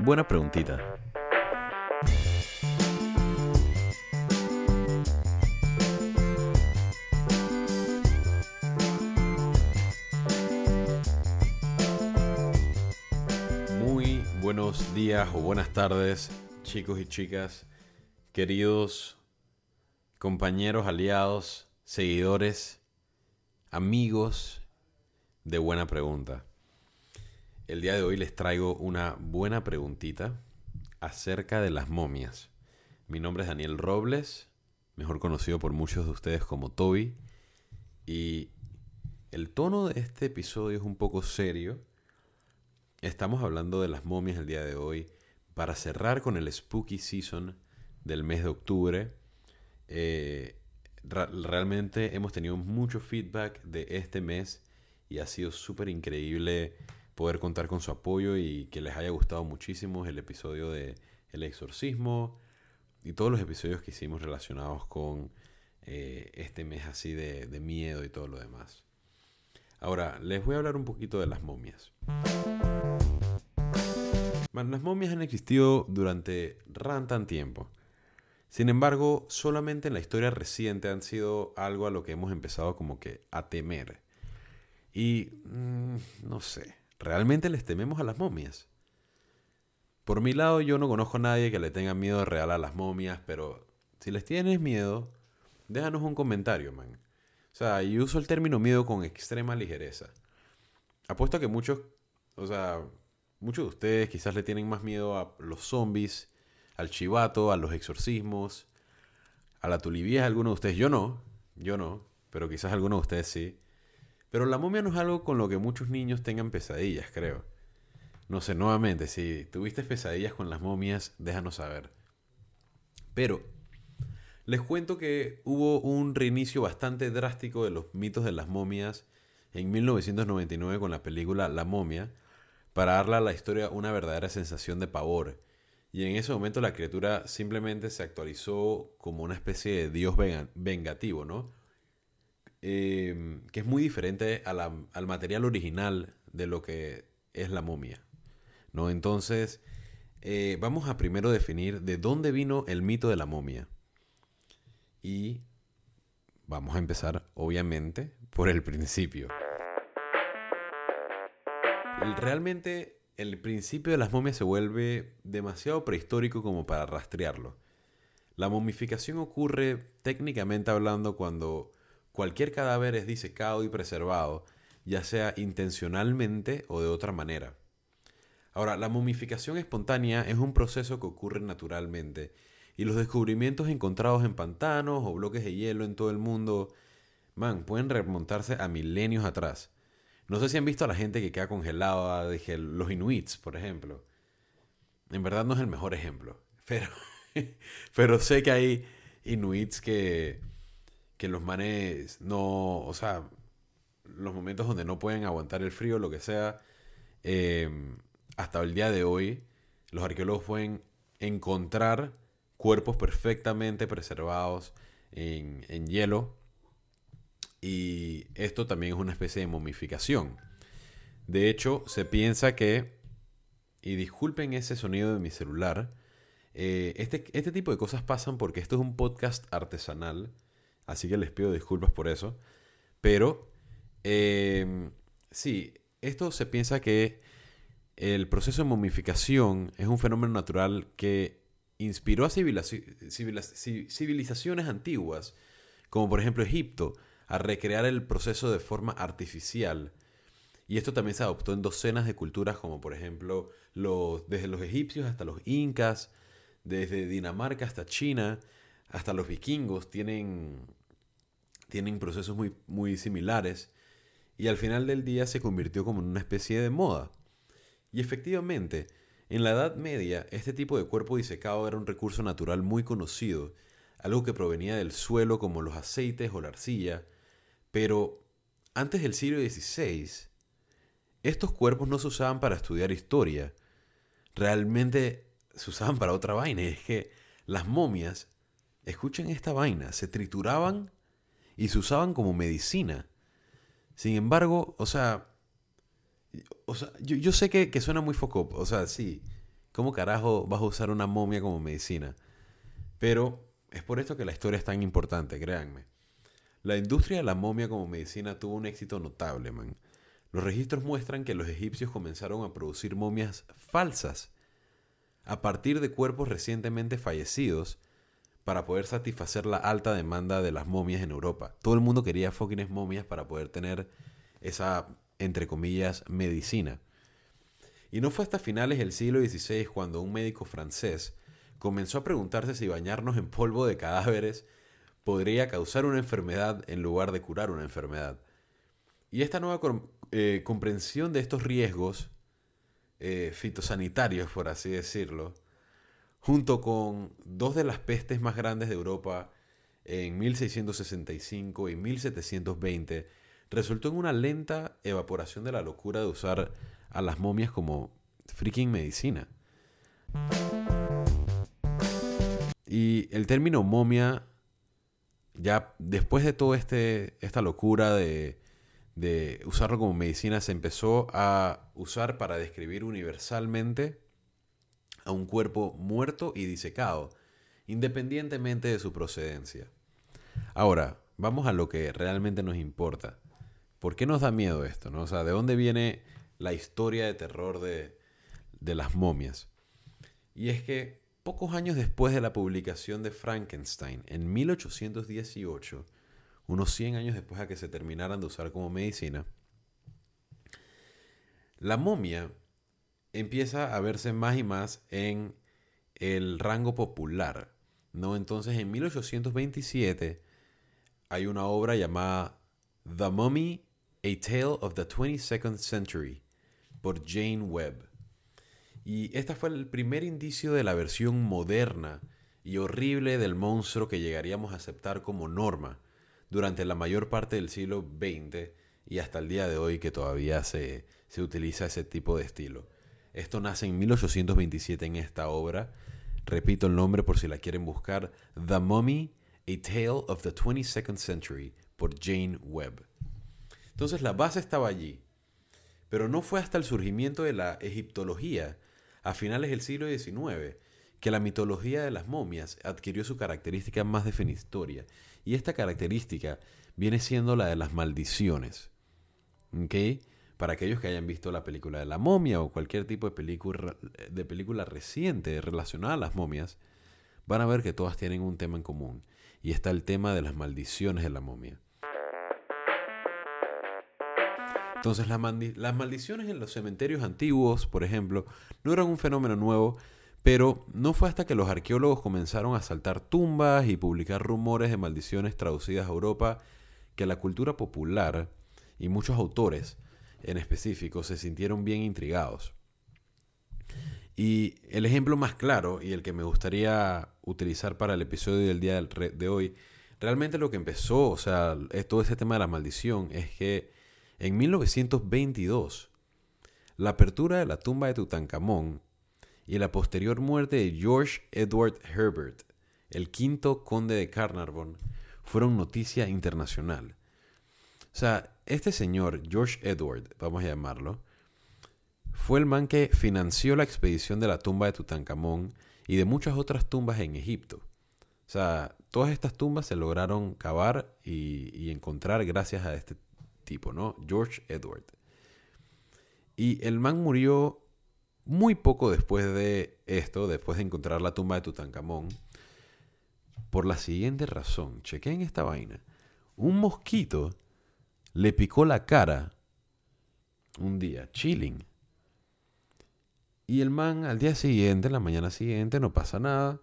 Buena preguntita. Muy buenos días o buenas tardes, chicos y chicas, queridos compañeros, aliados, seguidores, amigos de Buena Pregunta. El día de hoy les traigo una buena preguntita acerca de las momias. Mi nombre es Daniel Robles, mejor conocido por muchos de ustedes como Toby, y el tono de este episodio es un poco serio. Estamos hablando de las momias el día de hoy para cerrar con el Spooky Season del mes de octubre. Eh, realmente hemos tenido mucho feedback de este mes y ha sido súper increíble poder contar con su apoyo y que les haya gustado muchísimo el episodio de El exorcismo y todos los episodios que hicimos relacionados con eh, este mes así de, miedo y todo lo demás. Ahora, les voy a hablar un poquito de las momias. Las momias han existido durante rantan tiempo. Sin embargo, solamente en la historia reciente han sido algo a lo que hemos empezado como que a temer. Y mm, no sé, ¿realmente les tememos a las momias? Por mi lado, yo no conozco a nadie que le tenga miedo real a las momias, pero si les tienes miedo, déjanos un comentario, man. O sea, yo uso el término miedo con extrema ligereza. Apuesto a que muchos, o sea, muchos de ustedes quizás le tienen más miedo a los zombies, al chivato, a los exorcismos, a la tulivieja, algunos de ustedes. Yo no, yo no, pero quizás algunos de ustedes sí. Pero la momia no es algo con lo que muchos niños tengan pesadillas, creo. No sé, nuevamente, si tuviste pesadillas con las momias, déjanos saber. Pero les cuento que hubo un reinicio bastante drástico de los mitos de las momias en 1999 con la película La momia, para darle a la historia una verdadera sensación de pavor. Y en ese momento la criatura simplemente se actualizó como una especie de dios venga- vengativo, ¿no? Eh, que es muy diferente al material original de lo que es la momia, ¿no? Entonces, eh, vamos a primero definir de dónde vino el mito de la momia. Y vamos a empezar, obviamente, por el principio. Realmente, el principio de las momias se vuelve demasiado prehistórico como para rastrearlo. La momificación ocurre técnicamente hablando cuando cualquier cadáver es disecado y preservado, ya sea intencionalmente o de otra manera. Ahora, la momificación espontánea es un proceso que ocurre naturalmente y los descubrimientos encontrados en pantanos o bloques de hielo en todo el mundo, man, pueden remontarse a milenios atrás. No sé si han visto a la gente que queda congelada, dije, los inuits, por ejemplo. En verdad no es el mejor ejemplo, pero, pero sé que hay inuits que, que los manes no, o sea, los momentos donde no pueden aguantar el frío, lo que sea, eh, hasta el día de hoy, los arqueólogos pueden encontrar cuerpos perfectamente preservados en, en hielo. Y esto también es una especie de momificación. De hecho, se piensa que, y disculpen ese sonido de mi celular, eh, este, este tipo de cosas pasan porque esto es un podcast artesanal, así que les pido disculpas por eso. Pero, eh, sí, esto se piensa que el proceso de momificación es un fenómeno natural que inspiró a civilizaci- civiliz- civilizaciones antiguas, como por ejemplo Egipto, a recrear el proceso de forma artificial. Y esto también se adoptó en docenas de culturas, como por ejemplo los, desde los egipcios hasta los incas, desde Dinamarca hasta China, hasta los vikingos, tienen, tienen procesos muy, muy similares. Y al final del día se convirtió como en una especie de moda. Y efectivamente, en la Edad Media, este tipo de cuerpo disecado era un recurso natural muy conocido, algo que provenía del suelo como los aceites o la arcilla, pero antes del siglo XVI, estos cuerpos no se usaban para estudiar historia, realmente se usaban para otra vaina, y es que las momias, escuchen esta vaina, se trituraban y se usaban como medicina. Sin embargo, o sea, o sea, yo, sé que, que, suena muy foco, o sea, sí, ¿cómo carajo vas a usar una momia como medicina? Pero es por esto que la historia es tan importante, créanme. La industria de la momia como medicina tuvo un éxito notable, man. Los registros muestran que los egipcios comenzaron a producir momias falsas a partir de cuerpos recientemente fallecidos para poder satisfacer la alta demanda de las momias en Europa. Todo el mundo quería fucking momias para poder tener esa, entre comillas, medicina. Y no fue hasta finales del siglo XVI cuando un médico francés comenzó a preguntarse si bañarnos en polvo de cadáveres podría causar una enfermedad en lugar de curar una enfermedad. Y esta nueva eh, comprensión de estos riesgos eh, fitosanitarios, por así decirlo, junto con dos de las pestes más grandes de Europa en 1665 y 1720, resultó en una lenta evaporación de la locura de usar a las momias como freaking medicina. Y el término momia, ya después de toda este, esta locura de, de usarlo como medicina, se empezó a usar para describir universalmente a un cuerpo muerto y disecado, independientemente de su procedencia. Ahora, vamos a lo que realmente nos importa. ¿Por qué nos da miedo esto? No? O sea, ¿de dónde viene la historia de terror de, de las momias? Y es que pocos años después de la publicación de Frankenstein, en 1818, unos 100 años después de que se terminaran de usar como medicina, la momia empieza a verse más y más en el rango popular. ¿no? Entonces en 1827 hay una obra llamada The Mummy, A Tale of the 22nd Century por Jane Webb. Y esta fue el primer indicio de la versión moderna y horrible del monstruo que llegaríamos a aceptar como norma durante la mayor parte del siglo XX y hasta el día de hoy que todavía se, se utiliza ese tipo de estilo. Esto nace en 1827 en esta obra. Repito el nombre por si la quieren buscar. The Mummy, A Tale of the 22nd Century por Jane Webb. Entonces la base estaba allí. Pero no fue hasta el surgimiento de la egiptología a finales del siglo XIX que la mitología de las momias adquirió su característica más definitoria. Y esta característica viene siendo la de las maldiciones. ¿Ok? Para aquellos que hayan visto la película de la momia o cualquier tipo de película, de reciente relacionada a las momias, van a ver que todas tienen un tema en común. Y está el tema de las maldiciones de la momia. Entonces las, las maldiciones en los cementerios antiguos, por ejemplo, no eran un fenómeno nuevo, pero no fue hasta que los arqueólogos comenzaron a saltar tumbas y publicar rumores de maldiciones traducidas a Europa que la cultura popular y muchos autores en específico se sintieron bien intrigados. Y el ejemplo más claro y el que me gustaría utilizar para el episodio del día de hoy, realmente lo que empezó, o sea, todo ese tema de la maldición, es que en 1922, la apertura de la tumba de Tutankamón y la posterior muerte de George Edward Herbert, el quinto conde de Carnarvon, fueron noticia internacional. O sea, este señor, George Edward, vamos a llamarlo, fue el man que financió la expedición de la tumba de Tutankamón y de muchas otras tumbas en Egipto. O sea, todas estas tumbas se lograron cavar y, encontrar gracias a este tipo, ¿no? George Edward. Y el man murió muy poco después de esto, después de encontrar la tumba de Tutankamón, por la siguiente razón. Chequen esta vaina. Un mosquito le picó la cara un día, chilling. Y el man al día siguiente, la mañana siguiente, no pasa nada.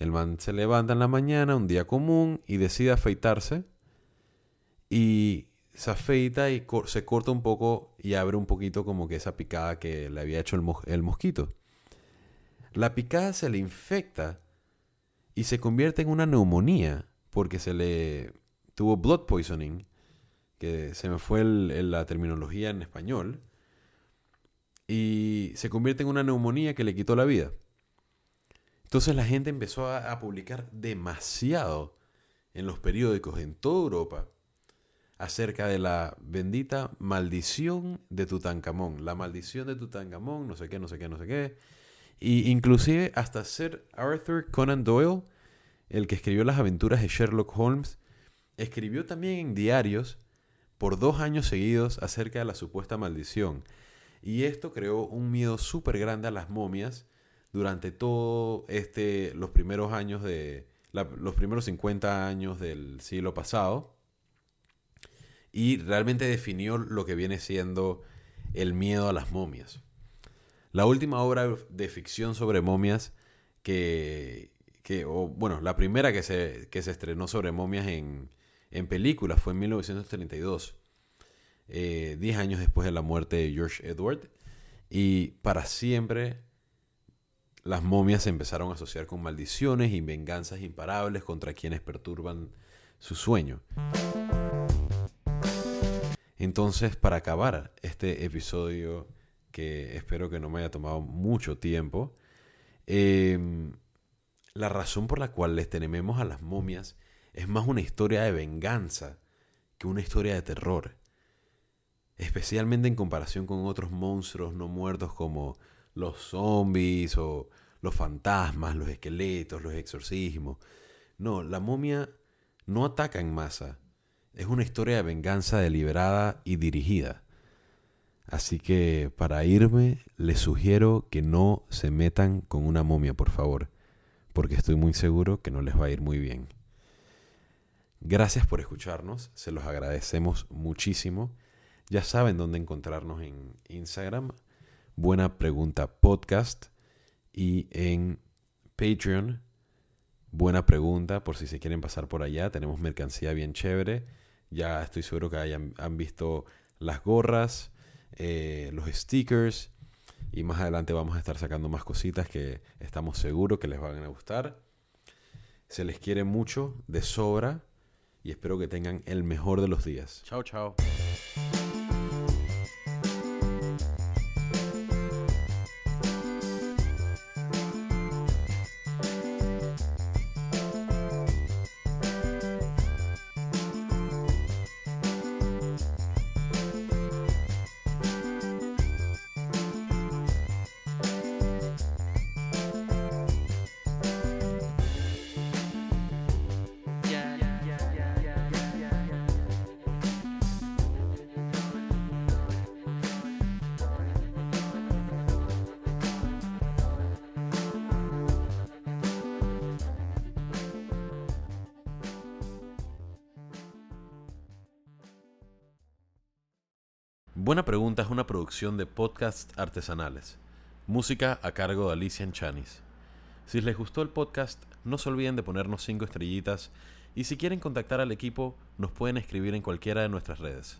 El man se levanta en la mañana, un día común, y decide afeitarse. Y se afeita y se corta un poco y abre un poquito como que esa picada que le había hecho el, el mosquito. La picada se le infecta y se convierte en una neumonía porque se le tuvo blood poisoning que se me fue la terminología en español, y se convierte en una neumonía que le quitó la vida. Entonces la gente empezó a, publicar demasiado en los periódicos en toda Europa acerca de la bendita maldición de Tutankamón. La maldición de Tutankamón, no sé qué, no sé qué, no sé qué. Y inclusive hasta ser Arthur Conan Doyle, el que escribió las aventuras de Sherlock Holmes, escribió también en diarios por dos años seguidos acerca de la supuesta maldición. Y esto creó un miedo súper grande a las momias durante todo este, los primeros años de, los primeros 50 años del siglo pasado. Y realmente definió lo que viene siendo el miedo a las momias. La última obra de ficción sobre momias que, que o, bueno, la primera que se, que se estrenó sobre momias en, en película fue en 1932, 10 eh, años después de la muerte de George Edward. Y para siempre las momias se empezaron a asociar con maldiciones y venganzas imparables contra quienes perturban su sueño. Entonces, para acabar este episodio, que espero que no me haya tomado mucho tiempo, em, la razón por la cual les tememos a las momias es más una historia de venganza que una historia de terror. Especialmente en comparación con otros monstruos no muertos como los zombies o los fantasmas, los esqueletos, los exorcismos. No, la momia no ataca en masa. Es una historia de venganza deliberada y dirigida. Así que para irme les sugiero que no se metan con una momia, por favor, porque estoy muy seguro que no les va a ir muy bien. Gracias por escucharnos, se los agradecemos muchísimo. Ya saben dónde encontrarnos en Instagram, Buena Pregunta Podcast, y en Patreon, Buena Pregunta, por si se quieren pasar por allá, tenemos mercancía bien chévere. Ya estoy seguro que hayan, han visto las gorras, eh, los stickers y más adelante vamos a estar sacando más cositas que estamos seguros que les van a gustar. Se les quiere mucho, de sobra y espero que tengan el mejor de los días. Chao, chao. Buena Pregunta es una producción de podcasts artesanales. Música a cargo de Alicia Chanis. Si les gustó el podcast, no se olviden de ponernos 5 estrellitas y si quieren contactar al equipo, nos pueden escribir en cualquiera de nuestras redes.